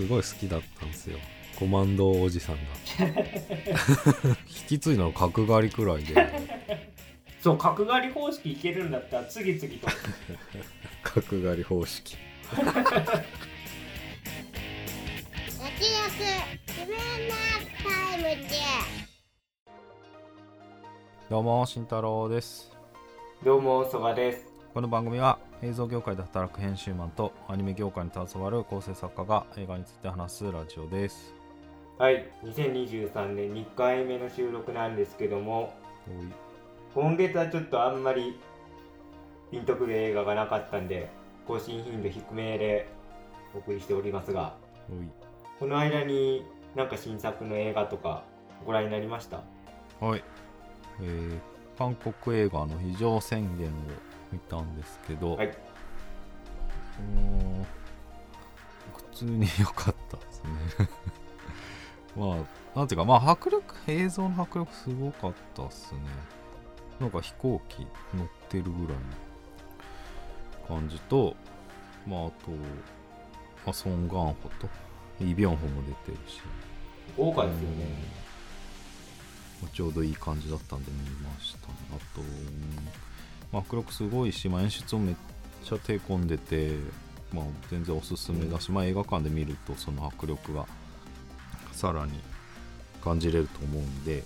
すごい好きだったんですよ。コマンドおじさんが。引き継いだの角刈りくらいで。そう角刈り方式いけるんだったら次々と。角刈り方式。どうも慎太郎です。どうも曽我です。この番組は映像業界で働く編集マンとアニメ業界に携わる構成作家が映画について話すラジオです。はい。2023年2回目の収録なんですけども今月はちょっとあんまりピンとくる映画がなかったんで更新頻度低めでお送りしておりますがこの間になんか新作の映画とかご覧になりました？はい、えー、韓国映画の非常宣言を見たんですけど、はい。普通に良かったですね。まあなんていうかまあ迫力映像の迫力すごかったっすね。なんか飛行機乗ってるぐらいの感じとまああと、まあ、ソン・ガンホとイ・ビョンホも出てるし。豪華ですよね。まあちょうどいい感じだったんで見ましたね。あと、うんまあ迫力すごいし、まあ、演出もめっちゃ手込んでて、まあ、全然おすすめだし、まあ、映画館で見るとその迫力がさらに感じれると思うんで、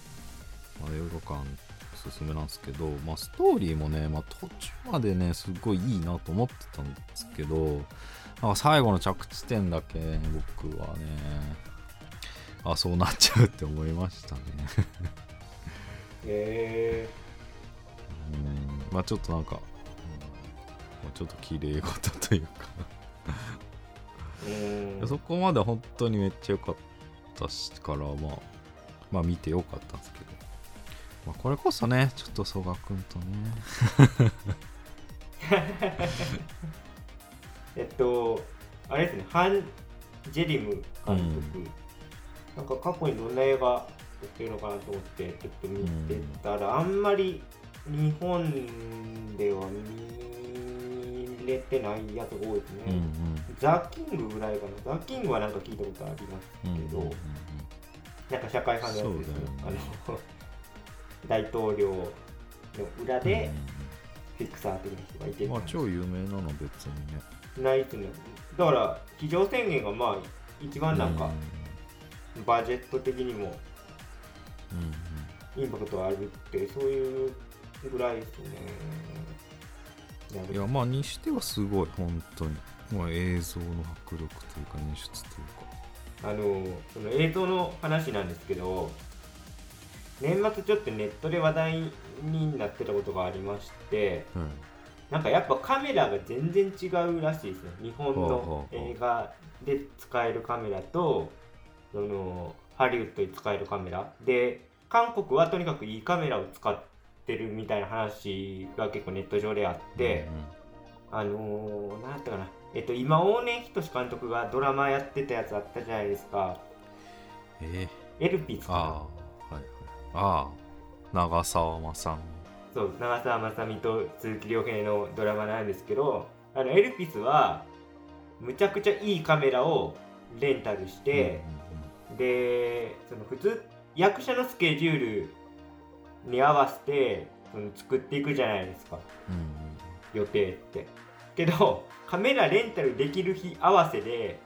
まあ、映画館おすすめなんですけど、まあ、ストーリーもね、まあ、途中までねすごいいいなと思ってたんですけどなんか最後の着地点だけ僕はねあそうなっちゃうって思いましたね。へうんまあちょっとなんか、うんまあちょっと綺麗事というか。そこまで本当にめっちゃ良かったしからまあまあ見て良かったんですけど、まあ、これこそねちょっと曽我君とね。えっとあれですねハン・ジェリム監督、なんか過去にどんな映画撮ってるのかなと思ってちょっと見てたら、あんまり日本では見れてないやつが多いですね、うんうん。ザ・キングぐらいかな。ザ・キングはなんか聞いたことありますうんけど、なんか社会派のやつですよ。ね。あの 大統領の裏うんでフィクサー的な人がいてうんまあ超有名なの別にね。ないっすね。だから非常宣言がまあ一番なんかバジェット的にもうん。インパクトあるってそういうぐらいですね。いやまあにしてはすごい本当に。まあ映像の迫力というか演出というか。あのその映像の話なんですけど年末ちょっとネットで話題になってたことがありましてうんなんかやっぱカメラが全然違うらしいですね。日本の映画で使えるカメラとそのハリウッドで使えるカメラ。で韓国はとにかくいいカメラを使ってるみたいな話が結構ネット上であって、あのー、なんだったかな。えっと今大根仁監督がドラマやってたやつあったじゃないですか。うんえエルピスか？なああはいはい。ああ長澤まさんそう長澤まさみと鈴木亮平のドラマなんですけどあのエルピスはむちゃくちゃいいカメラをレンタルして、でその普通役者のスケジュールに合わせてその作っていくじゃないですか。うんうん。うん予定って。けどカメラレンタルできる日合わせで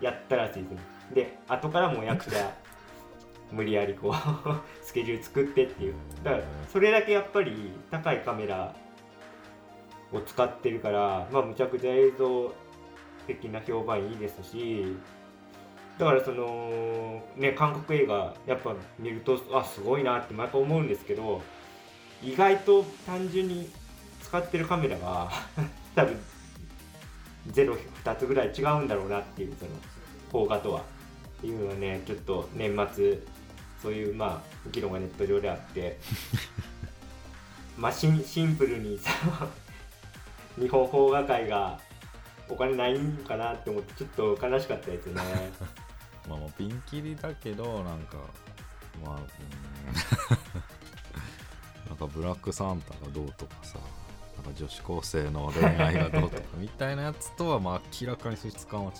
やったらしいですねで後からもう役者 無理やりこう スケジュール作ってっていう。だからそれだけやっぱり高いカメラを使ってるからまあむちゃくちゃ映像的な評判いいですしだからそのね韓国映画やっぱ見るとあすごいなって毎回思うんですけど意外と単純に使ってるカメラが 多分02つぐらい違うんだろうなっていうその邦画とはっていうのはねちょっと年末そういうまあ議論がネット上であってまあシンシンプルにさ 日本邦画界がお金ないんかなって思ってちょっと悲しかったですね。まあまあピンキリだけどなんかまあ、うん。なんかブラックサンタがどうとかさなんか女子高生の恋愛がどうとか みたいなやつとはまあ明らかに質感は違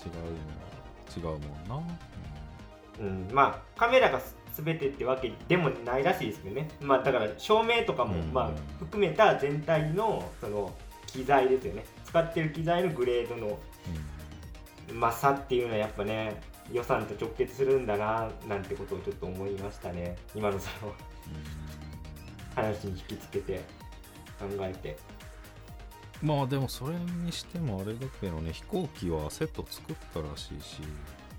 う違うもんな、うん、まあカメラがす全てってわけでもないらしいですけどね。まあだから照明とかも、うん。まあ含めた全体のその機材ですよね。使ってる機材のグレードのうん。まあ差っていうのはやっぱね予算と直結するんだななんてことをちょっと思いましたね。今のその話に引きつけて考えて。うんまあでもそれにしてもあれだけどね飛行機はセット作ったらしいし。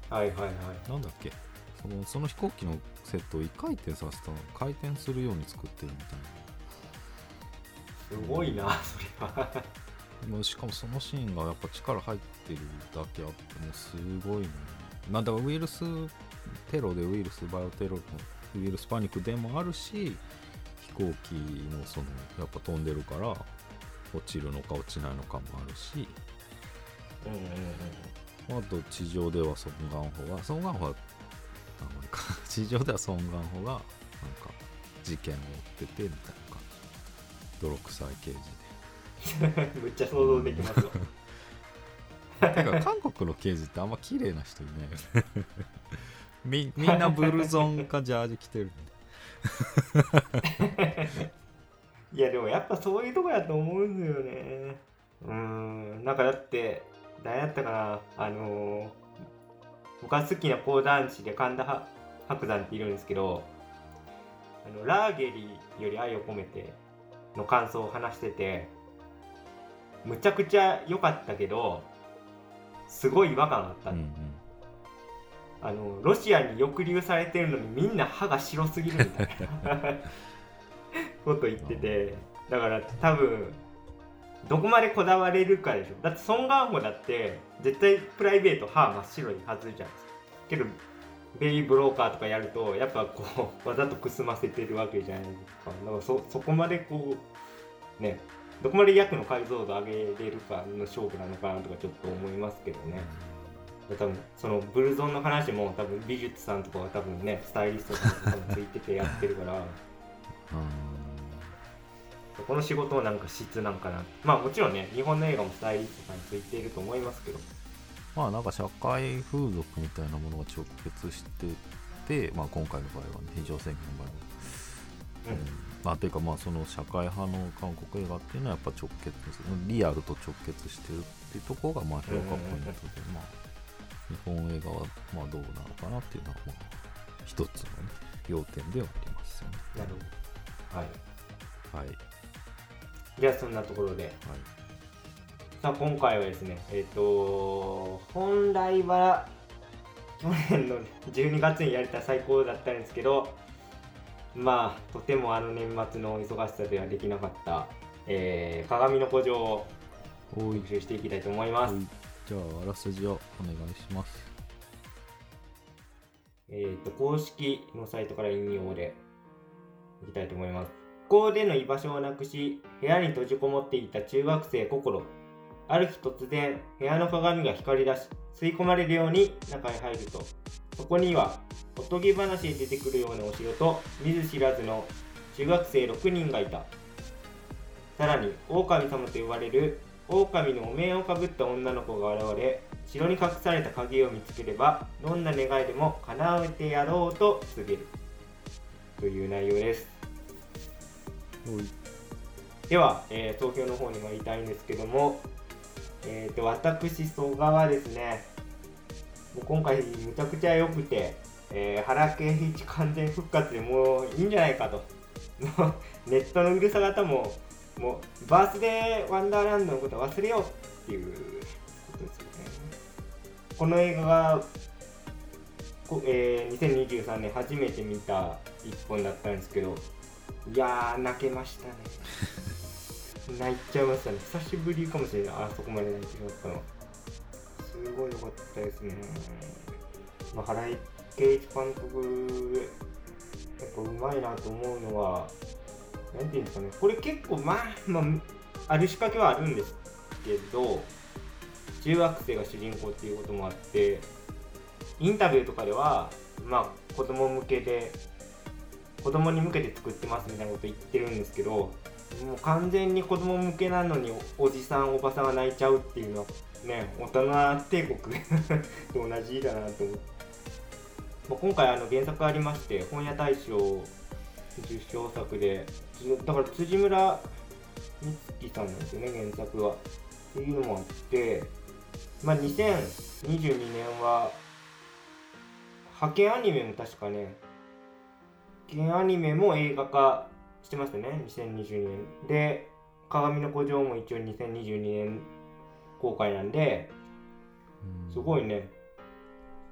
はいはいはい。なんだっけ？そのその飛行機のセットを1回転させたの回転するように作ってるみたいすごいなそれは。なもうしかもそのシーンがやっぱ力入ってるだけあってもうすごいねなんだからウイルステロでウイルスバイオテロのウイルスパニックでもあるし飛行機のそのやっぱ飛んでるから落ちるのか落ちないのかもあるし。うんうんうんあと地上ではソン・ガンホがソン・ガンホはあんまりか 地上ではソン・ガンホがなんか事件を追っててみたいな感じ。泥臭い刑事む っちゃ想像できますよでてか韓国の刑事ってあんま綺麗な人いないよね。みみんなブルゾンかジャージ着てるんでいやでもやっぱそういうとこやと思うんですよね。うーんなんかだって誰やったかな。あのー僕が好きな講談師で神田は伯山っているんですけどあのラーゲリより愛を込めての感想を話しててむちゃくちゃ良かったけどすごい違和感があった、うんうん。あのロシアに抑留されてるのにみんな歯が白すぎるみたいな。こと言ってて。だから多分どこまでこだわれるかでしょ。だってソン・ガンホだって絶対プライベート歯真っ白いはずじゃんけどベリーブローカーとかやるとやっぱこうわざとくすませてるわけじゃないですか。だからそそこまでこうねどこまで役の解像度上げれるかの勝負なのかなとかちょっと思いますけどね。多分そのブルゾンの話も多分美術さんとかが多分ねスタイリストさんとかもついててやってるから。そこの仕事をなんか質なんかな。まあもちろんね日本の映画もスタイリストさんについていると思いますけど。まあなんか社会風俗みたいなものが直結してて、まあ、今回の場合はね非常選挙の場合は。うんまあ、ていうかまあその社会派の韓国映画っていうのはやっぱ直結するリアルと直結してるっていうところがまあ評価ポイントで、まあ日本映画はまあどうなのかなっていうのはまあ一つのね要点ではありますよね。なるほど。はい。はい。はいじゃあそんなところで。さあ今回はですねえっ、と本来は去年の12月にやれたら最高だったんですけどまあとてもあの年末の忙しさではできなかった、えー鏡の古城を復習していきたいと思います、はいじゃああらすじをお願いしますえー、と公式のサイトから引用でいきたいと思います。学校での居場所をなくし、部屋に閉じこもっていた中学生心。ある日突然、部屋の鏡が光り出し、吸い込まれるように中へ入ると、そこには、おとぎ話で出てくるようなお城と、見ず知らずの中学生6人がいた。さらに、狼様と呼ばれる狼のお面をかぶった女の子が現れ城に隠された鍵を見つければどんな願いでも叶えてやろうと告げる。という内容です。では、えー投票の方に参りたいんですけども、えー、と私曽我はですねもう今回むちゃくちゃ良くて、えー原敬一完全復活でもういいんじゃないかと。も うネットのうるさ方ももうバースデーワンダーランドのこと忘れようっていうことですよね。この映画が、こえー2023年初めて見た一本だったんですけどいやー泣けましたね。泣いちゃいましたね。久しぶりかもしれない。あそこまで泣いてしまったの。すごい良かったですね、まあ、原井圭一監督やっぱうまいなと思うのはなんていうんですかね。これ結構まあ、まあ、ある仕掛けはあるんですけど中学生が主人公っていうこともあってインタビューとかではまあ子供向けで子供に向けて作ってますみたいなこと言ってるんですけどもう完全に子供向けなのにおじさんおばさんが泣いちゃうっていうのはね大人帝国と 同じだなと思って、今回あの原作ありまして本屋大賞受賞作でつだから辻村美月さんなんですよね原作は。っていうのもあってまあ2022年は派遣アニメも確かね派遣アニメも映画化してましたね2022年。で鏡の古城も一応2022年公開なんでうん。すごいね。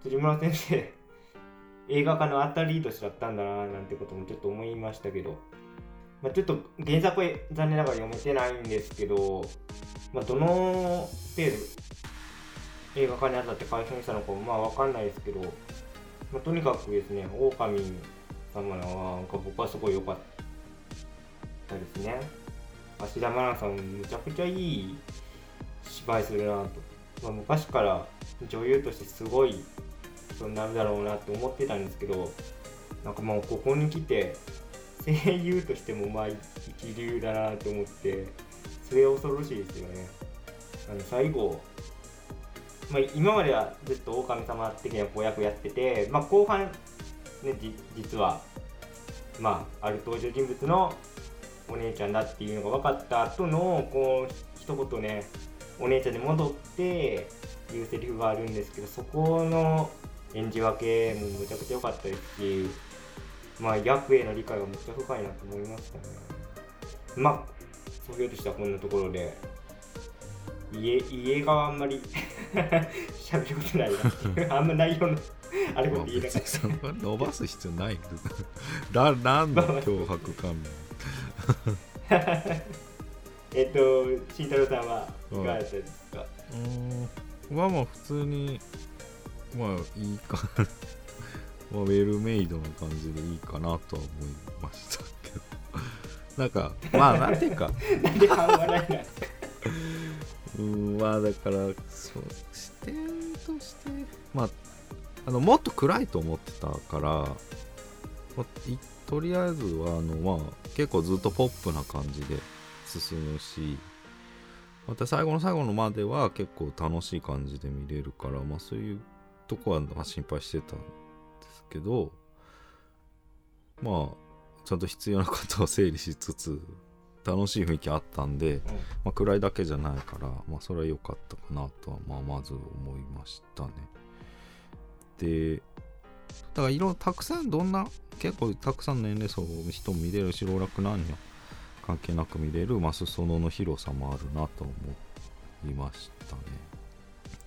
辻村先生映画化のアタリードしちゃったんだななんてこともちょっと思いましたけど、まあ、ちょっと原作は残念ながら読めてないんですけど、まあ、どの程度映画化にあたって改変したのかまあわかんないですけど、まあ、とにかくですね狼様はなんか僕はすごい良かったですね。芦田愛菜さんむちゃくちゃいい芝居するなと、まあ、昔から女優としてすごい人になるだろうなって思ってたんですけどなんかもうここに来て声優としてもまあ一流だなと思ってそれ恐ろしいですよね。あの最後、まあ、今まではずっと狼様的な子役やってて、まあ、後半ね実はまあある登場人物のお姉ちゃんだっていうのが分かった後のこう一言ねお姉ちゃんに戻って言うセリフがあるんですけどそこの演じ分けもむちゃくちゃ良かったですしまあ役への理解がめっちゃ深いなと思いましたね。まあそういうとしてはこんなところで家家があんまり 喋ることないな。っていうあんま内容のあれこまあと言いな別がらにその伸ばす必要ない。だ何の脅迫観 えっと慎太郎さんはいかがだったですか、念うん。まあまあ普通にまあいいか。まあウェルメイドな感じでいいかなとは思いましたけど。なんか まあなんていうか。なんで半笑いなうんまあだからそう視点としてまああのもっと暗いと思ってたから、まあいとりあえずはあのまあ結構ずっとポップな感じで進むしまた最後の最後のまでは結構楽しい感じで見れるからまあそういうとこはまあ心配してたんですけどまあちゃんと必要なことを整理しつつ楽しい雰囲気あったんで、まあ、暗いだけじゃないから、まあ、それは良かったかなとは、まあ、まず思いましたね。で、だからいろいろたくさん、どんな、結構たくさんの年齢層の人も見れるし、老若男女関係なく見れる、まあ、裾野の広さもあるなと思いましたね。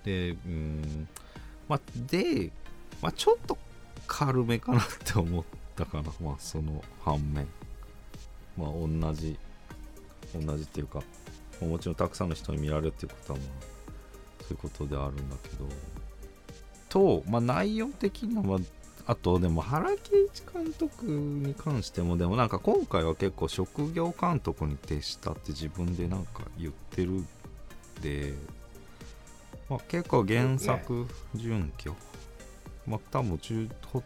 で、うーん、まあ、で、まあ、ちょっと軽めかなって思ったかな、まあ、その反面。まあ、同じ同じっていうかもちろんたくさんの人に見られるっていうことはまあそういうことであるんだけどと、まあ、内容的には、あ、とでも原敬一監督に関してもでもなんか今回は結構職業監督に徹したって自分でなんか言ってるんで、まあ、結構原作準拠、まあ多分中ほ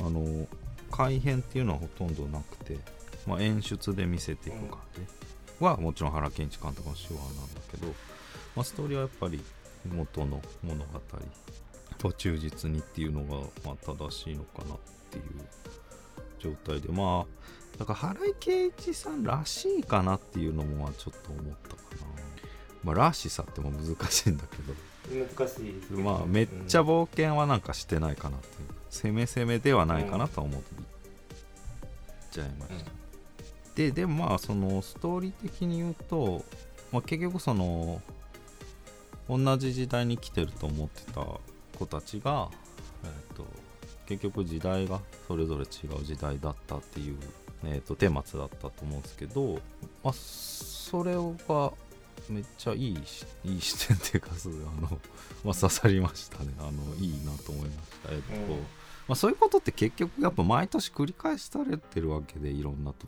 あの改編っていうのはほとんどなくてまあ、演出で見せていく感じ。はもちろん原健一監督の手話なんだけど、まあ、ストーリーはやっぱり元の物語。と忠実にっていうのがまあ正しいのかなっていう状態で。まあだから原井圭一さんらしいかなっていうのもまあちょっと思ったかなまあらしさっても難しいんだけど。難しいですけどまあめっちゃ冒険はなんかしてないかなっていう。攻め攻めではないかなとは思ってちゃいました、ででもまあそのストーリー的に言うと、まあ、結局その同じ時代に来てると思ってた子たちが、えー、と結局時代がそれぞれ違う時代だったっていう、えー、と顛末だったと思うんですけど、まあ、それがめっちゃいいし いい視点っていうかそうあの、まあ、刺さりましたね。あのいいなと思いました、えっとうん。まあ、そういうことって結局やっぱ毎年繰り返されてるわけでいろんなと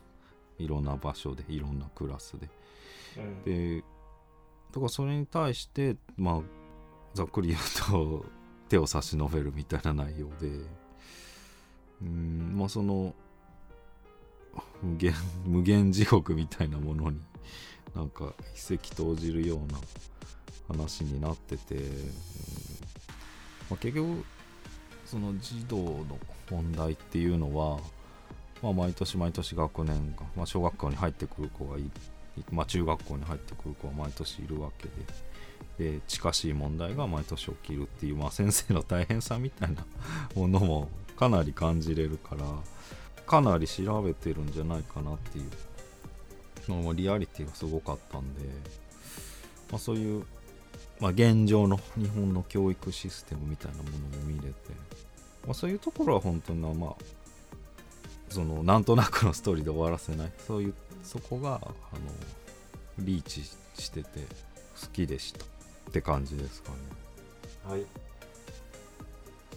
いろんな場所でいろんなクラスで。うん。でだからそれに対してまあざっくり言うと手を差し伸べるみたいな内容で。うんまあその無限無限地獄みたいなものになんか一石投じるような話になってて、うん。まあ、結局その児童の問題っていうのは、まあ、毎年毎年学年が、まあ、小学校に入ってくる子がいまあ、中学校に入ってくる子は毎年いるわけで。で近しい問題が毎年起きるっていう、まあ、先生の大変さみたいな ものもかなり感じれるからかなり調べてるんじゃないかなっていう。のリアリティがすごかったんで、まあ、そういう、まあ、現状の日本の教育システムみたいなものも見れて、まあ、そういうところは本当にまあそのなんとなくのストーリーで終わらせない。そういうそこがあのリーチしてて好きでした。って感じですかね。はい。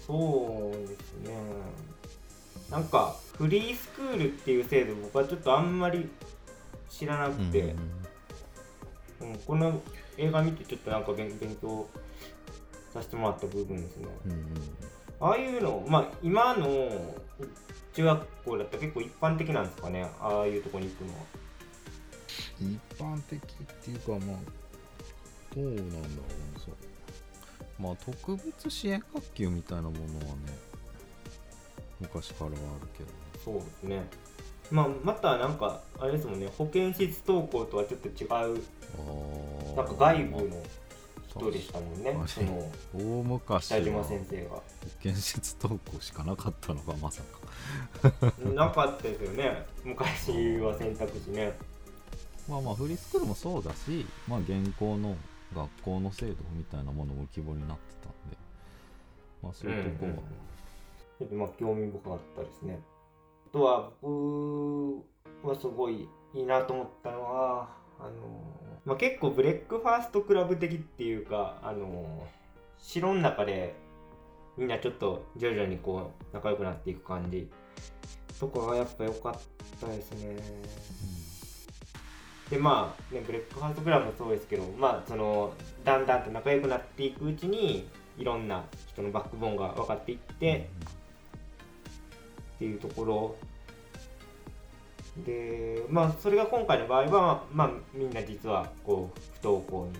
そうですね。なんかフリースクールっていう制度僕はちょっとあんまり知らなくて、うん。この映画見てちょっとなん。か勉勉強させてもらった部分ですね、うん。うん。ああいうのまあ今の中学校だったら結構一般的なん。ですかねああいうとこに行くのは一般的っていうかまあどうなん。だろうねそうまあ特別支援学級みたいなものはね昔からはあるけどそうですねまあまたなんかあれですもんね保健室登校とはちょっと違うなんか外部の人でしたもんねまあその大昔北島は先生が。保健室登校しかなかったのがまさか。なかったですよね。昔は選択肢ね。まあまあフリースクールもそうだしまあ現行の学校の制度みたいなものも浮き彫りになってたんで。まあそういうとこは、うんうんうん。ちょっとまあ興味深かったですね。あとは僕はすごいいいなと思ったのはあのまあ、結構ブレックファーストクラブ的っていうかあの城の中でみんなちょっと徐々にこう仲良くなっていく感じとかがやっぱ良かったですね。でまあねブレックファーストクラブもそうですけどまあそのだんだんと仲良くなっていくうちにいろんな人のバックボーンが分かっていってっていうところでまあそれが今回の場合はまあみんな実はこう不登校に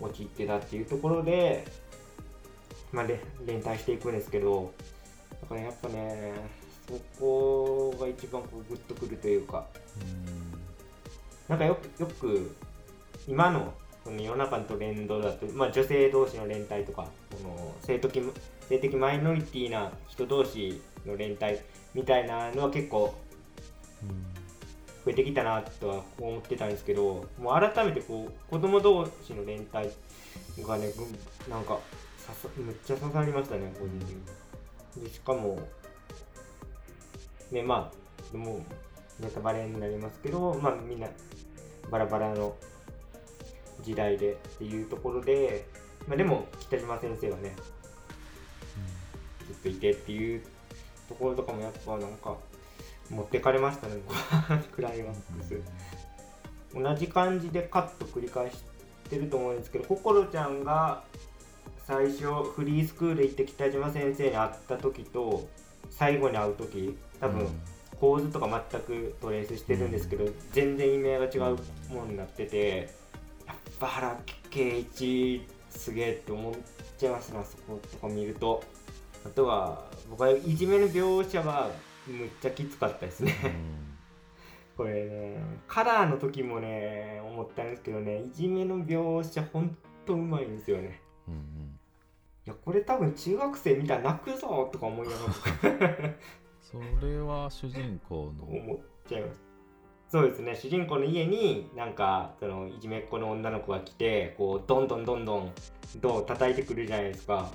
陥ってたっていうところでまあれ連帯していくんですけどだからやっぱねそこが一番こうグッとくるというかなんかよくよく今のこの世の中のトレンドだと、まあ、女性同士の連帯とかこの性的性的マイノリティな人同士の連帯みたいなのは結構増えてきたなとは思ってたんですけどもう改めてこう子供同士の連帯がねぐなんかめっちゃ刺さりましたね個人的に。でしかもねまあでもネタバレになりますけどまあみんなバラバラの時代でっていうところで、まあ、でも北島先生がねずっといてっていうところとかもやっぱなんか持ってかれましたね。クライマックス。同じ感じでカット繰り返してると思うんですけど心ちゃんが最初フリースクール行って北島先生に会った時と最後に会う時多分構図とか全くトレースしてるんですけど全然意味合いが違うものになっててやっぱ原敬一すげえって思っちゃいますねあそことか見ると。あとは僕はいじめの描写はむっちゃきつかったですね。これねカラーの時もね思ったんですけどねいじめの描写ほんとうまいんですよね。うんうん。いやこれ多分中学生見たら泣くぞとか思いながら。それは主人公の。思っちゃいます。そうですね主人公の家になんかそのいじめっ子の女の子が来てこうどんどんどんどんどう叩いてくるじゃないですか。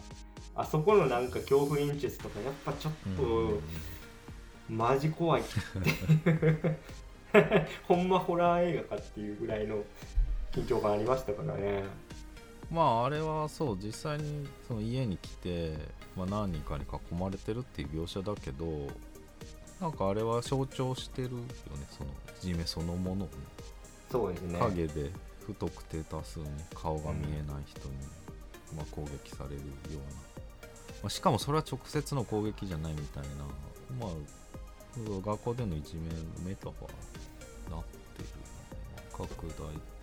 あそこのなんか恐怖演出とかやっぱちょっと、うんマジ怖い。っていうほんまホラー映画かっていうぐらいの緊張感ありましたからね。まああれはそう実際にその家に来て、まあ、何人かに囲まれてるっていう描写だけどなんかあれは象徴してるよね。そのいじめそのものをねそうですね。影で不特定多数に顔が見えない人に、まあ、攻撃されるような、まあ、しかもそれは直接の攻撃じゃないみたいな。まあ学校でのいじめのメタファーになってるよね拡大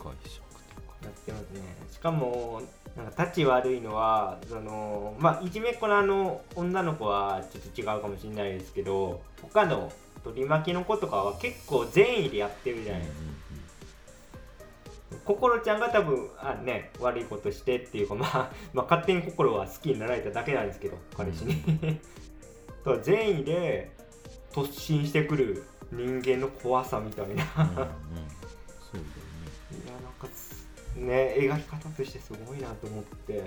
解釈とかやってますね。しかもなんか立ち悪いのはそのまあいじめっ子のあの女の子はちょっと違うかもしれないですけど他の取り巻きの子とかは結構善意でやってるじゃない。ですか、心ちゃんが多分あね悪いことしてっていうか、まあ、まあ勝手に心は好きになられただけなんですけど彼氏に。と善意で突進してくる人間の怖さみたいな。うんそうだよね。いやなんかすね描き方としてすごいなと思って。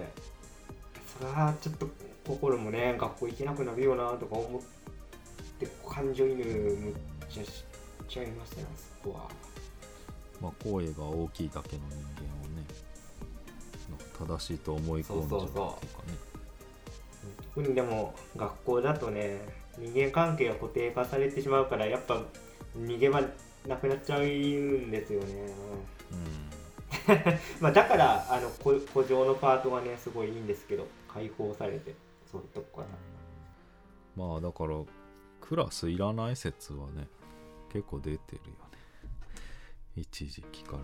それはちょっと心もね学校行けなくなるよなとか思って感情移入むっちゃしちゃいましたねそこは。まあ声が大きいだけの人間をね正しいと思い込んじゃうっていうかね。特にでも学校だとね人間関係が固定化されてしまうからやっぱ逃げ場なくなっちゃうんですよね。まあだからあのこ古城のパートがねすごいいいんですけど解放されてそういうとこから。まあだからクラスいらない説はね結構出てるよね。一時期からね。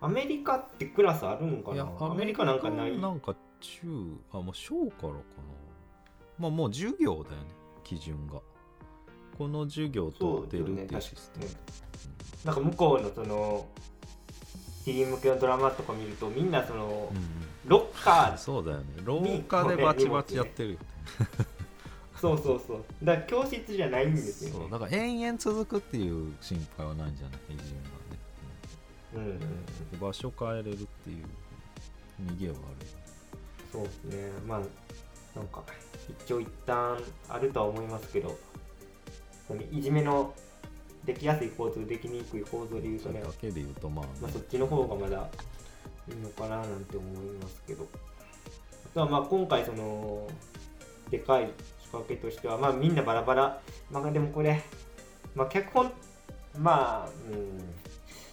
アメリカってクラスあるんかな？アメリカなんかない？なんか中あもう小からかな。まあもう授業だよね基準が。この授業と出るっていうシステム、なんか向こうのそのティーン向けのドラマとか見るとみんなそのうんうん。ロッカーそうだよね。廊下でバチバチやってるよね。そうそうそう。だから教室じゃないんですよね。そう。だから延々続くっていう心配はないんじゃない？いじめうんうんうん。場所変えれるっていう逃げはあるそうですね。まあなんか一長一短あるとは思いますけどそのいじめのできやすい構造できにくい構造で言うとねそれだけで言うとまあ、ね。まあ、そっちの方がまだいいのかななんて思いますけど。あとはまあ今回そのでかい仕掛けとしてはまあみんなバラバラ。まあでもこれまあ脚本まあうん。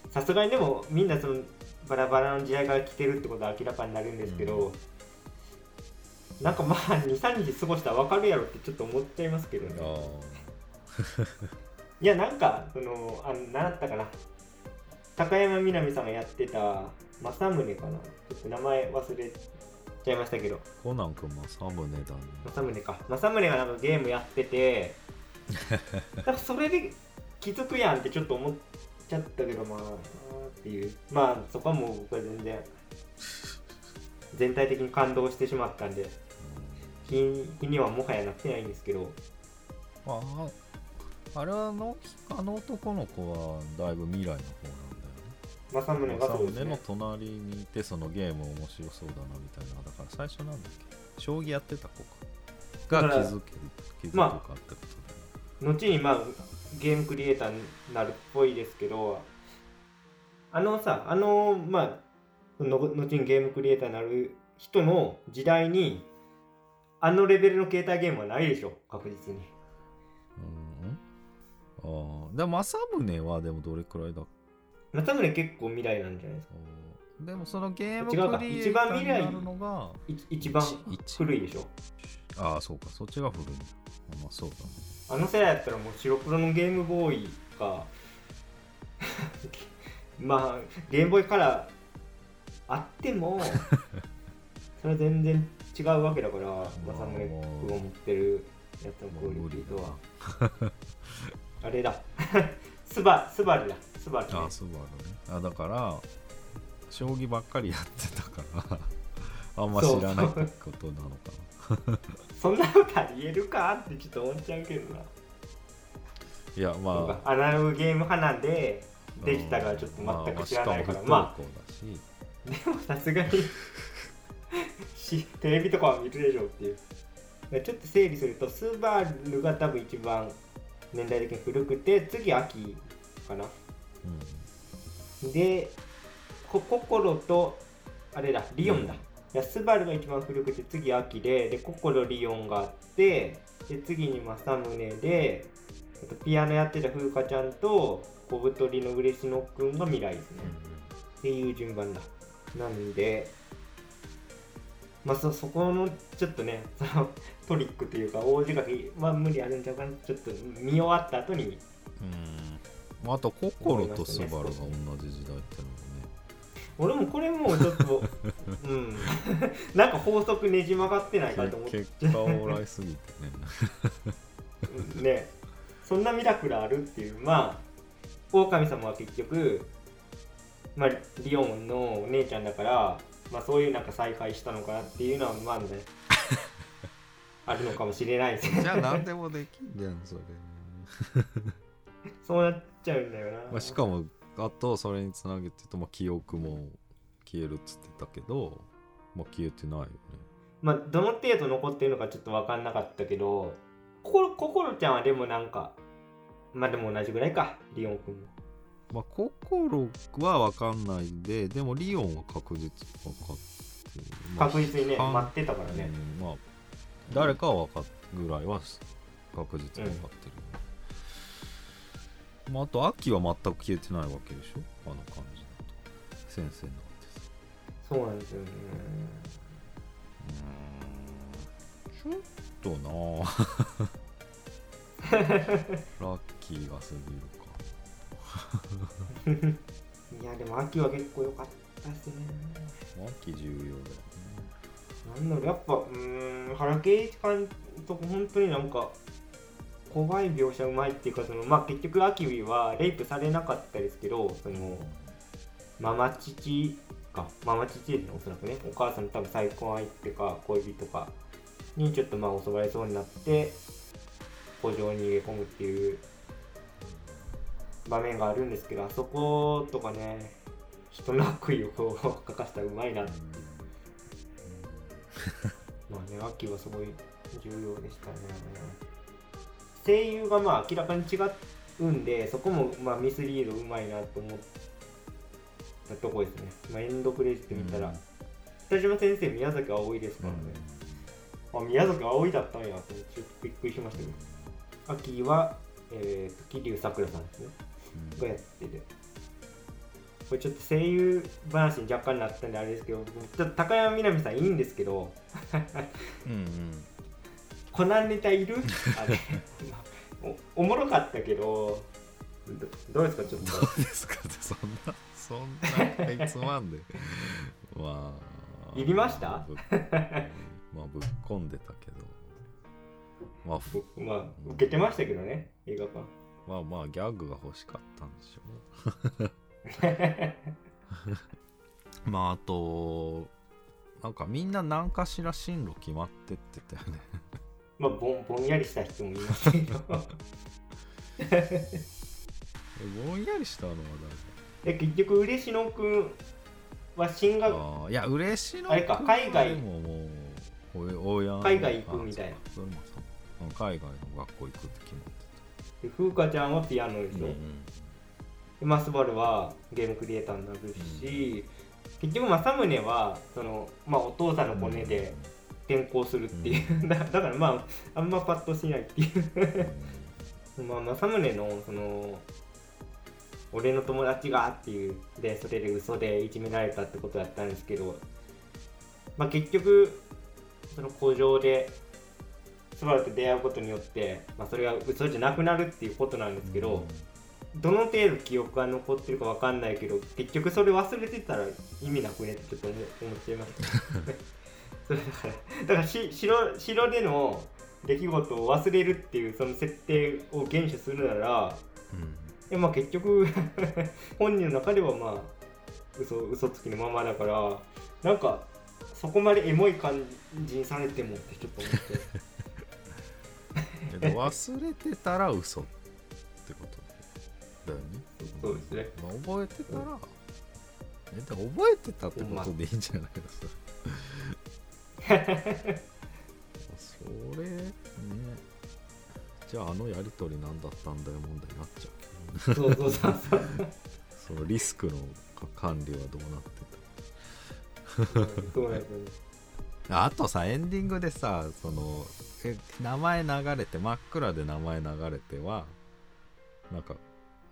さすがにでもみんなそのバラバラの時代が来てるってことは明らかになるんですけど、なんかまあ23日過ごしたら分かるやろってちょっと思っちゃいますけどね。あ いやなんかそのあの何だったかな。高山みなみさんがやってた政宗かな。ちょっと名前忘れちゃいましたけど。ーコナン君もサムネだね。政宗か。政宗がなんかゲームやってて。なんかそれで気づくやんってちょっと思っちゃったけどまあっていう。まあそこはもう僕は全然全体的に感動してしまったんで気にはもはやなってないんですけど。まああれはのあの男の子はだいぶ未来の方なんだよね。政宗がそうですね。隣にいてそのゲーム面白そうだなみたいな。だから最初なんだっけ？将棋やってた子か。が気づける気づくかまってことだよね後にまあゲームクリエイターになるっぽいですけどあのさあのまあの後にゲームクリエイターになる人の時代にあのレベルの携帯ゲームはないでしょ確実に。うん。ああでも政宗はでもどれくらいだ？政宗結構未来なんじゃないですか。でもそのゲームクリエイターになるのがい一番一古いでしょ。ああそうか。そっちが古いまあそうだね。あの世代やったらもう白黒のゲームボーイか まあゲームボーイカラーあっても それは全然違うわけだから政宗君が持ってるやつのクオリティとは。あれだ。スバスバルだ。スバル、ね。あ、スバルね。あだから将棋ばっかりやってたから あんま知らないことなのかな。そんなことありえるかってちょっと思っちゃうけどな、いやまあか。アナログゲーム派なんでデジタルはちょっと全く知らないから。まあしかも不登校だし。あでもさすがにし テレビとかは見るでしょうっていう。ちょっと整理するとスバルが多分一番年代的に古くて次秋かな。でこ心とあれだリオンだ、うん。いやスバルが一番古くて次秋でで心リオンがあってで次に政宗であとピアノやってた風花ちゃんと小太りの嬉野くんが未来ですね、っていう順番だ。なんでまあそそこのちょっとね そのトリックというか大仕掛けは無理あるんちゃうかな。ちょっと見終わった後に。うん、うん、あと心とスバルが同じ時代ってのもね。俺もこれもうちょっと うん。なんか法則ねじ曲がってないかと思って。結果オーライすぎてね。ね。そんなミラクルあるっていう。まあ狼様は結局まあリオンのお姉ちゃんだからまあそういうなんか再会したのかなっていうのはまあね あるのかもしれないですじゃあ何でもできんじゃんそれ、そうなっちゃうんだよな、まあ、しかもあとそれにつなげてと、まあ、記憶も消えるっつってたけど、まあ、消えてないよね。まあどの程度残ってるのかちょっと分かんなかったけどこころこころちゃんはでもなんかまあでも同じぐらいかリオン君もまあ心は分かんないんででもリオンは確実分かってる、まあ確実にね半待ってたからね。うんまあ誰かは分かっぐらいは確実に分かってる、まあ、あと秋は全く消えてないわけでしょ？あの感じだと先生なんてさそうなんですよね。うーん。ちょっとなあ ラッキーが過ぎるか いやでも秋は結構良かったですね。秋重要だよね。なんだろうやっぱうーん原敬一監督本当になんか怖い描写うまいっていうかそのまあ結局秋はレイプされなかったですけどそのママ父かママ父ですねおそらくね。お母さんの多分再婚相手か恋人かにちょっとまあ襲われそうになって古城に逃げ込むっていう場面があるんですけどあそことかね人の悪意をこう書かせたらうまいなって まあね、秋はすごい重要でしたね。声優がまあ明らかに違うんで、そこもまあミスリードうまいなと思ったとこですね。まあ、エンドクレジット見たら、北島先生、宮崎葵ですからね。あ、宮崎葵だったんやって、ちょっとびっくりしましたけど。秋は、えーと、桐生さくらさんですね。がやってて。これちょっと声優話に若干なったんであれですけど、ちょっと高山みなみさんいいんですけど、うんうん。コナンネタいる？あれ。おおもろかったけどどどうですか？ちょっと。どうですか？ってそんなそんなつまんで。まあ。いりました？ぶっまあぶっ込んでたけど。まあふまあ受けてましたけどね映画館まあまあギャグが欲しかったんでしょう。まああとなんかみんな何かしら進路決まってってたよね。まあぼんぼんやりした人もいますけど。えぼんやりしたのはで結局嬉野くんは進学誰あーいや嬉しいのあれか海外。でももうおおや海外行くみたいな。海外の学校行くって決まってで風花ちゃんはピアノでたしょ、でマスバルはゲームクリエイターになるし、結局政宗はその、まあ、お父さんのコネで転校するっていう、だ だからまああんまパッとしないっていう。まあ、政宗のその俺の友達がっていうでそれで嘘でいじめられたってことだったんですけど、まあ、結局その工場でスバルと出会うことによって、まあ、それが嘘じゃなくなるっていうことなんですけど、どの程度記憶が残ってるかわかんないけど結局それ忘れてたら意味なくねってちょっと思思っちゃいました それだからだからし城城での出来事を忘れるっていうその設定を厳守するならうん。でまあ結局 本人の中ではまあ嘘嘘つきのままだからなんかそこまでエモい感じにされてもってちょっと思って。けど忘れてたら嘘ってことだよね。そうですねまあ、覚えてたら、えで覚えてたってことでいいんじゃないの？さ。それね。じゃああのやりとり何だったんだよ問題になっちゃうけどね。そうそうそうそ のリスクの管理はどうなってうんそうなんですよねたあとさエンディングでさそのえ名前流れて真っ暗で名前流れてはなんか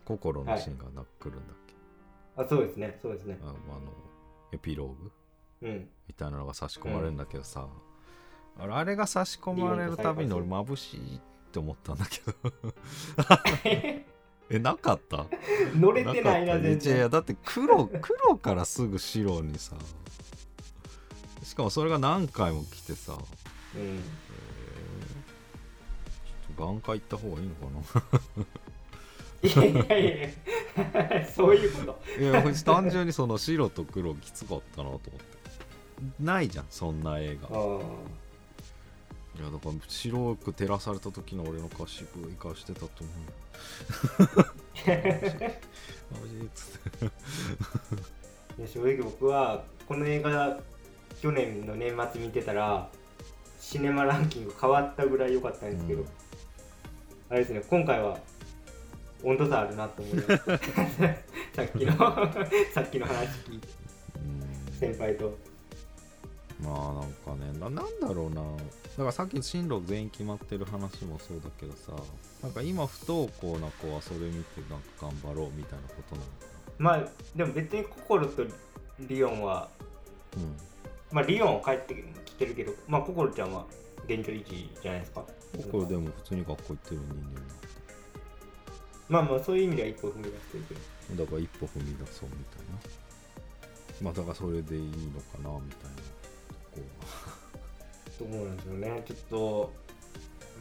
心のシーンがな来るんだっけ、あそうですねそうですね。ああのエピローグ？うん。みたいなのが差し込まれるんだけどさ、あれあれが差し込まれるたびに俺眩しいって思ったんだけど。えなかった？乗れてないな全然。いやだって黒黒からすぐ白にさしかもそれが何回も来てさ。うん。ちょっと眼科行った方がいいのかいやいやいやそういうこと。ないや単純にその白と黒きつかったなと思って。ないじゃんそんな映画。いやだから白く照らされた時の俺の顔渋い顔してたと思う。よ マジっつって。いや正直僕はこの映画去年の年末見てたらシネマランキング変わったぐらい良かったんですけど、うん。あれですね今回は温度差あるなと思いました さっきのさっきの話聞いてうん。先輩と。まあなんかねななんだろうな。だからさっき進路全員決まってる話もそうだけどさなんか今不登校な子はそれ見てなんか頑張ろうみたいなことなのかまあでも別に心とリオンはなうんまあリオンは帰ってきてるけどまあ心ちゃんは現状維持じゃないですか。これでも普通に学校行ってる人間まあまあそういう意味では一歩踏み出してるけど。だだから一歩踏み出そうみたいな。まあだからそれでいいのかなみたいなこと思うんですよね。ちょっと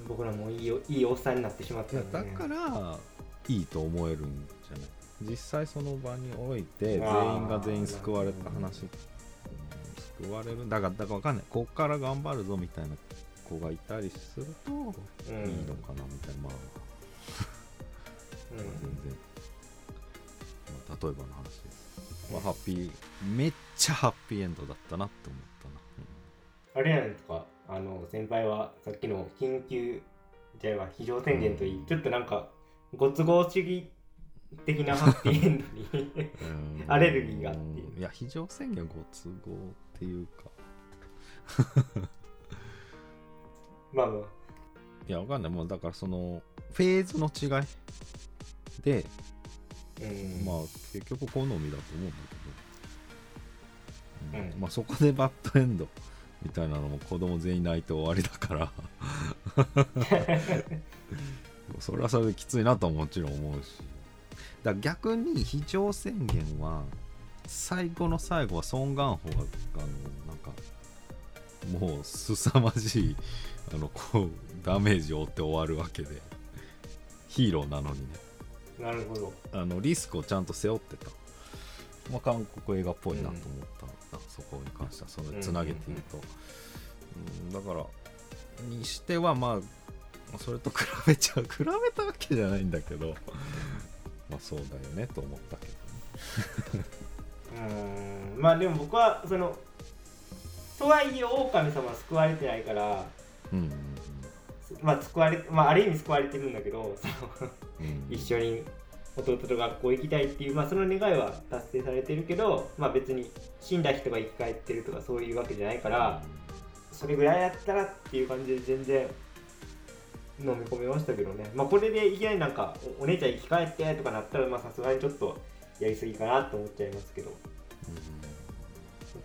僕らもいいよいいおっさんになってしまったんで、ね、だからいいと思えるんじゃない？実際その場において全員が全員救われた話、うん救われる。だからだからわかんない。こっから頑張るぞみたいな子がいたりするといいうんのかなみたいな、まあうん。全然、まあ、例えばの話です、まあ、ハッピーめっちゃハッピーエンドだったなって思ったな、あれやんですかあの先輩はさっきの緊急じゃあ非常宣言といい、うん。ちょっとなんかご都合主義的なハッピーエンドにうん。アレルギーがって。いや非常宣言ご都合っていうか。まあまあ。いやわかんない。もうだからそのフェーズの違いで、うん。まあ結局好みだと思うんだけど、うん。まあそこでバッドエンドみたいなのも子供全員泣いて終わりだから。それはそれできついなとはもちろん思うし。だ逆に非常宣言は最後の最後はソン・ガンホがあのなんかもう凄まじいあのこうダメージを負って終わるわけで。ヒーローなのにね。なるほど。あのリスクをちゃんと背負ってた、まあ、韓国映画っぽいなと思った、そこに関してはそのつなげて言うと、うんだからにしてはまあそれと比べちゃう比べたわけじゃないんだけど。まあそうだよねと思ったけどね うん。まあでも僕はそのとはいえ狼様は救われてないからうんうんまあ救われまあある意味救われてるんだけどその 一緒に弟と学校行きたいっていう、まあ、その願いは達成されてるけど、まあ、別に死んだ人が生き返ってるとかそういうわけじゃないから、それぐらいやったらっていう感じで全然飲み込めましたけどね、まあ、これでいきなりなんかおお姉ちゃん生き返ってとかなったらまあさすがにちょっとやりすぎかなと思っちゃいますけど。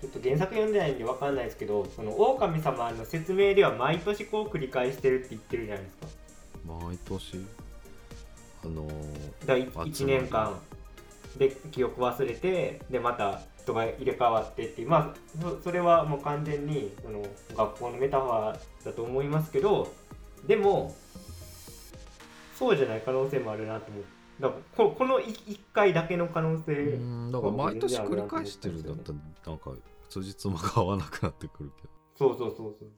ちょっと原作読んでないんでわかんないですけどその狼様の説明では毎年こう繰り返してるって言ってるじゃないですか。うん毎年？あのーだから1年間。で記憶忘れてでまた人が入れ替わってっていう。まあそそれはもう完全にその学校のメタファーだと思いますけどでもそうじゃない可能性もあるなと思ってだからここの1回だけの可能性うんだから毎年繰り返してるんだったらなんか辻褄が合わなくなってくるけど。そうそうそうそう。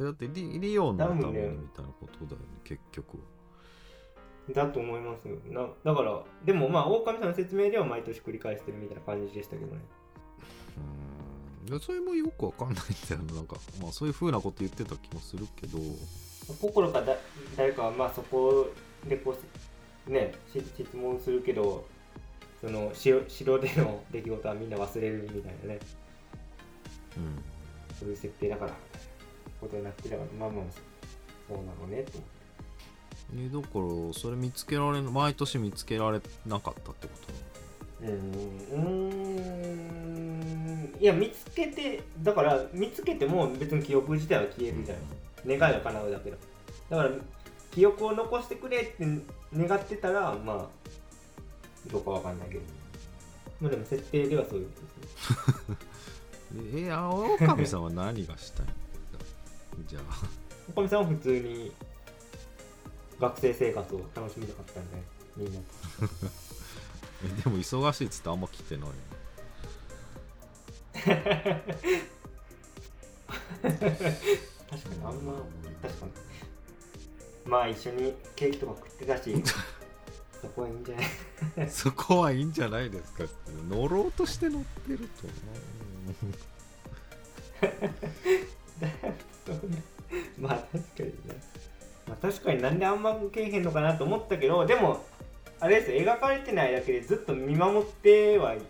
えだってリリオンのためにみたいなことだよね結局は。だと思いますよ。なだからでもまあ狼さんの説明では毎年繰り返してるみたいな感じでしたけどね。うん。それもよくわかんないんだよな。なんか、まあ、そういうふうなこと言ってた気もするけど。心かだ誰かはまあそこでこうねし質問するけどその城城での出来事はみんな忘れるみたいなね。うん。そういう設定だからことになってたからまあまあそうなのねと思って。えだからそれ見つけられ毎年見つけられなかったってこと？うーん。いや見つけてだから見つけても別に記憶自体は消えるじゃない、願いが叶うだけだ。だから記憶を残してくれって願ってたらまあどうかわかんないけど。まあでも設定ではそういうことですね。え青神さんは何がしたいんだ じゃあ。おかみさんは普通に学生生活を楽しみたかったんでみんな。えでも忙しいっつってあんま来てないよ確かにあんま確かにまあ一緒にケーキとか食ってたし そこはいいんじゃない？そこはいいんじゃないですか乗ろうとして乗ってると。まあ確かに。ねまあ確かになんであんまけえへんのかなと思ったけどでもあれですよ。描かれてないだけでずっと見守ってはい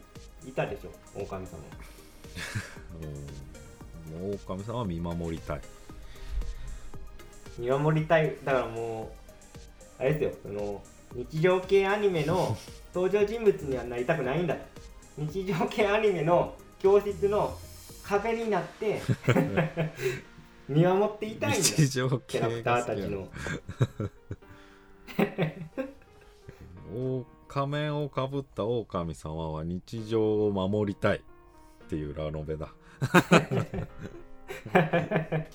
たでしょ。狼様。うん。もう狼さんは見守りたい見守りたい。だからもうあれですよ。その日常系アニメの 登場人物にはなりたくないんだと。日常系アニメの教室の壁になって 見守っていたいんだ日常系キャラクターたちの。お仮面をかぶった狼様は日常を守りたいっていうラノベだ。うん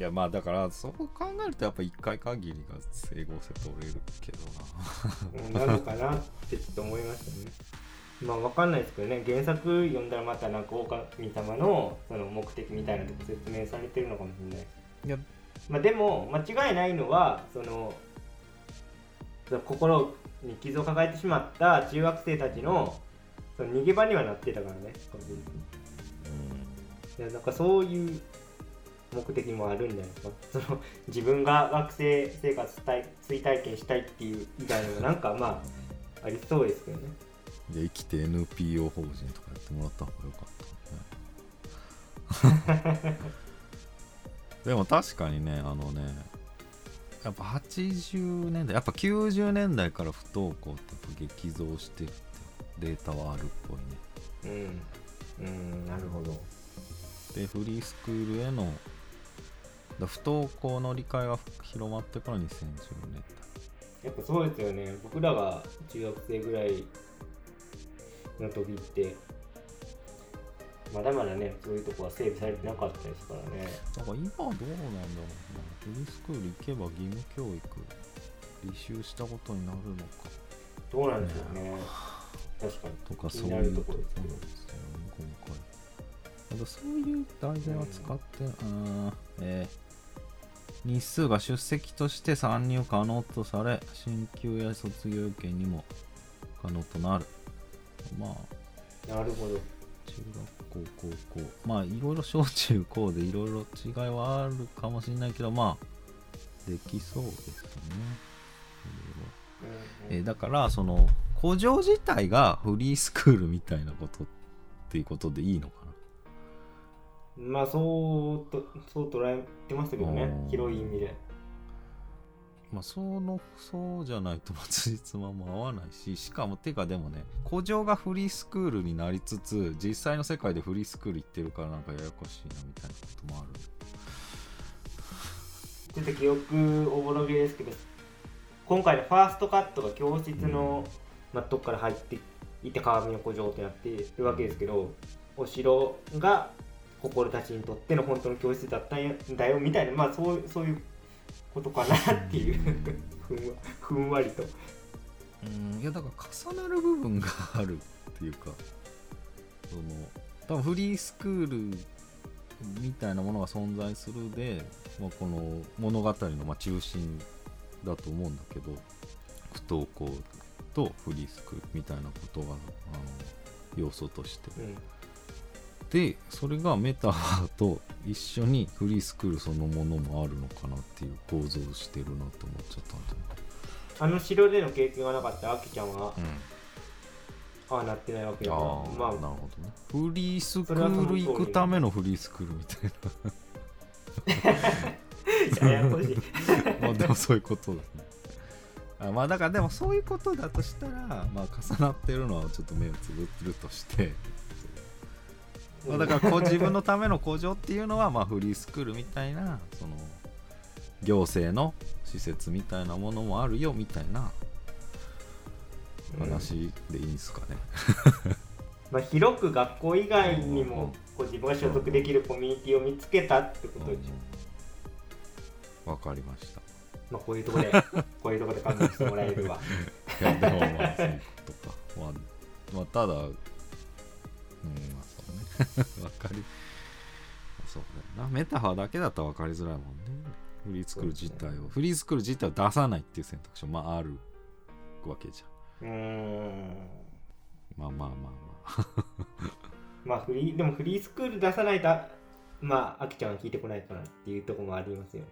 いやまあだからそう考えるとやっぱ一回限りが整合性取れるけどな。うんなのかなってちょっと思いましたね。まあわかんないですけどね。原作読んだらまたなんか狼様のその目的みたいなとこ説明されてるのかもしれない。いや。まあ、でも間違いないのはその心に傷を抱えてしまった中学生たちのその逃げ場にはなってたからね確実に。いやなんかそういう目的もあるんじゃないですかその自分が学生生活体追体験したいっていう以外にもなんかまあありそうですけどね。で生きて NPO 法人とかやってもらった方がよかった。ね でも確かにねあのねやっぱ80年代やっぱ90年代から不登校ってやっぱ激増してるってデータはあるっぽいね。うん。うんなるほど。でフリースクールへのだ不登校の理解が広まってから2010年やっぱそうですよね。僕らが中学生ぐらいの時ってまだまだねそういうとこは整備されてなかったですからね。代だから今はどうなんだろうな。フリースクール行けば義務教育履修したことになるのか。どうなんでしょうね。確かに。とかそういうとところですよね今回。そういう題材は使ってうんえー日数が出席として参入可能とされ進級や卒業権にも可能となる。まあなるほど。中学校高校。まあいろいろ小中高でいろいろ違いはあるかもしれないけどまあできそうですね。うんえーだからその古城自体がフリースクールみたいなことっていうことでいいのかまあそうとそう捉えてましたけどね。うん。広い意味で。なまあそのそうじゃないと松実まも合わないししかもてかでもね古城がフリースクールになりつつ実際の世界でフリースクール行ってるからなんかややこしいなみたいなこともある。ちょっと記憶おぼろげですけど今回のファーストカットが教室の、まあ、とこから入っていって鏡の古城ってなってるわけですけどお城が心たちにとっての本当の教室だったんだよみたいなまあそうそういうことかなっていうふんわふんわりと。うんいやだから重なる部分があるっていうかその多分フリースクールみたいなものが存在するで、まあ、この物語のまあ中心だと思うんだけど不登校とフリースクールみたいなことがあの要素として。うんでそれがメタと一緒にフリースクールそのものもあるのかなっていう構造をしてるなって思っちゃったんだよね。あの城での経験がなかったらあきちゃんはうん。ああなってないわけだあから。あ、まあなるほどね。フリースクール行くためのフリースクールみたいややこしい。な まあでもそういうことだね。あまあだからでもそういうことだとしたらまあ重なってるのはちょっと目をつぶってるとして、まあ、だからこう自分のための古城っていうのはまあフリースクールみたいなその行政の施設みたいなものもあるよみたいな話でいいんですかね、まあ、広く学校以外にうんもこう自分が所属できるコミュニティを見つけたってことでしょ、わかりました。まあ、こういうところでこういうところで勘弁してもらえればいやでもまあそうとか。まあ、まあ、ただうんね。わかりそうだよな。メタファーだけだったら分かりづらいもんね。フリースクール自体を、ね。フリースクール自体を出さないっていう選択肢もまああるわけじうーん。ゃんまあまあまあまあ。まあ フリーでもフリースクール出さないとまああきちゃんは聞いてこないかなっていうところもありますよね。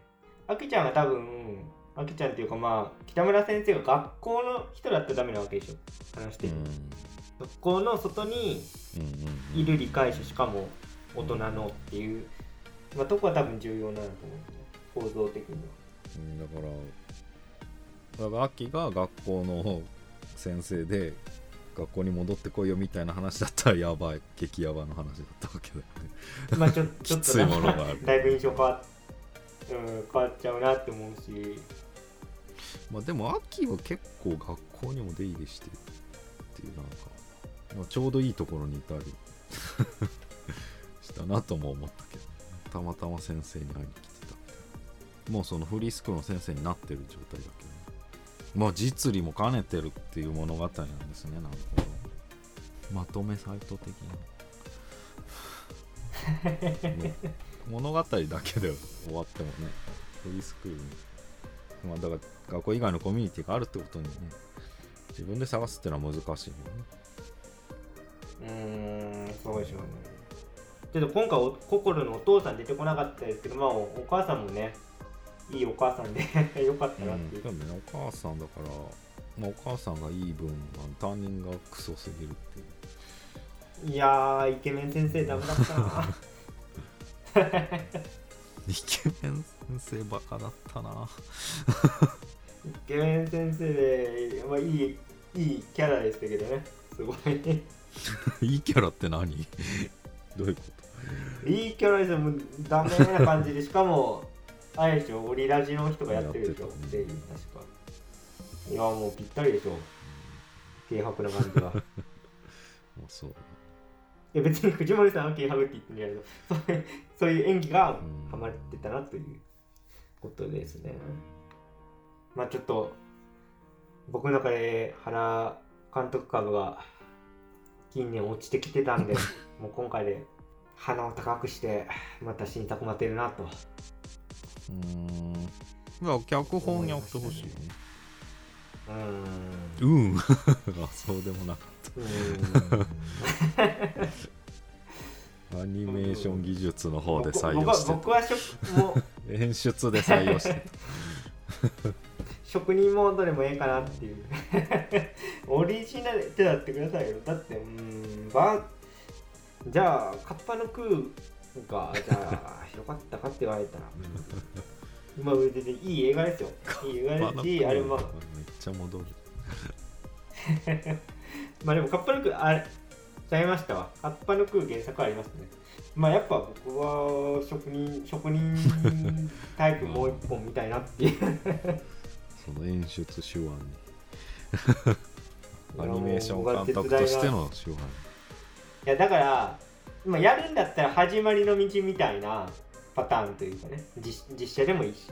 あきちゃんが多分あきちゃんっていうかまあ北村先生が学校の人だったらダメなわけでしょ。話してる、学校の外にいる理解者しかも大人のっていう、まあ、とこは多分重要なんだと思う構造的には。うんだからだから秋が学校の先生で学校に戻ってこいよみたいな話だったらやばい。激ヤバの話だったわけだよね。まあちょ ちょっきついとなんかものがある。だいぶ印象変わ,、うん、変わっちゃうなって思うし。まあでも秋は結構学校にも出入りしてるっていうなんか、まあ、ちょうどいいところにいたり したなとも思ったけどたまたま先生に会いに来てたたもうそのフリースクールの先生になってる状態だけどね。まあ実利も兼ねてるっていう物語なんですねなるほどまとめサイト的な 物語だけで終わってもねフリースクールに。まあだから学校以外のコミュニティがあるってことにね自分で探すってのは難しいよね。うーんそうでしょうね。ちょっと今回お心のお父さん出てこなかったですけどまあおお母さんもねいいお母さんで よかったなっていう。でもねお母さんだから、まあ、お母さんがいい分担任がクソすぎるっていう。いやーイケメン先生ダメだったな。イケメン先生バカだったな。イケメン先生で、まあ、いいいいキャラでしたけどねすごいいいキャラって何？どういうこいいキャラですよ。もうダメな感じで。しかもあれでしょオリラジの人がやってるでしょ。やってたで確か。いやもうぴったりでしょ。軽薄な感じが。あそういや別に藤森さんは軽薄って言ってるんだけどそういうそういう演技がうん。ハマってたなということですね。まあちょっと僕の中で原監督株が近年落ちてきてたんで もう今回で鼻を高くしてまた新作待てるなと。うーん。いや脚本やってほしいよね。うーん。うん。あ そうでもなかっうーん。た アニメーション技術の方で僕採僕は用して僕は職もう。演出で採用して職人モードでもええかなっていう。オリジナルってやってくださいよ。だってうーんばじゃあカッパの空がじゃあよかったかって言われたらまあ全然いい映画ですよ。いい映画ですしあれまあめっちゃ戻る。まあでもカッパの空あれちゃいましたわ。カッパの空原作ありますね。まあやっぱ僕は職人職人タイプもう一本見たいなっていうその演出手腕に。アニメーション監督としての手腕いやだから、まあ、やるんだったら始まりの道みたいなパターンというかね。実実写でもいいし。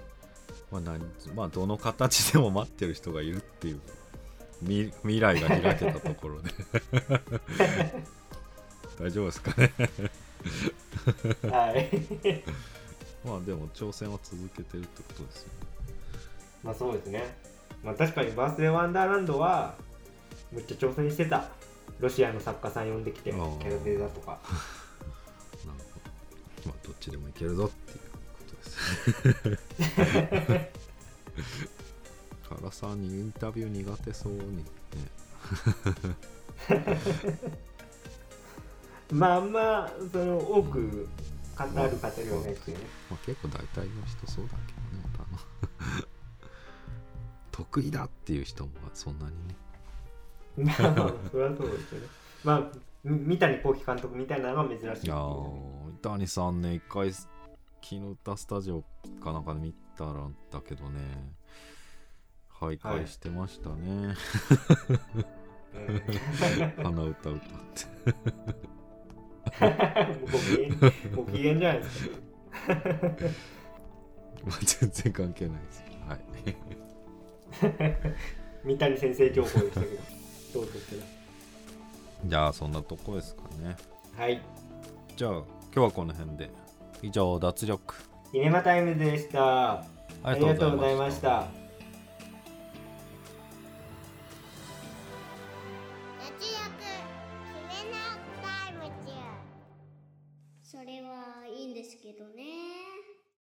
まあ何まあどの形でも待ってる人がいるっていう。未未来が開けたところで。大丈夫ですかね？はい。まあでも挑戦は続けてるってことですよねまあそうですね。まあ確かにバースデーワンダーランドはめっちゃ挑戦してた。ロシアの作家さん呼んできてキャラデザとか。なるほど。まあどっちでもいけるぞっていうことです。原さんにインタビュー苦手そうにね。まああんまその多く語る語りはないですよね。まあ結構大体の人そうだけどね多分得意だっていう人もそんなにね。まあまあそれはそうですよね。まあみ三谷幸喜監督みたいなのは珍しい。いやー伊谷さんね一回絹歌スタジオかなんかで見たらだけどね。徘徊してましたね、鼻歌歌って。ご機嫌じゃないですか。ま あ全然関係ないですはい 三谷先生情報でしたけど どうぞってじゃあそんなとこですかね。はい。じゃあ今日はこの辺で。以上脱力。シネマタイムズでした。あありがとうございました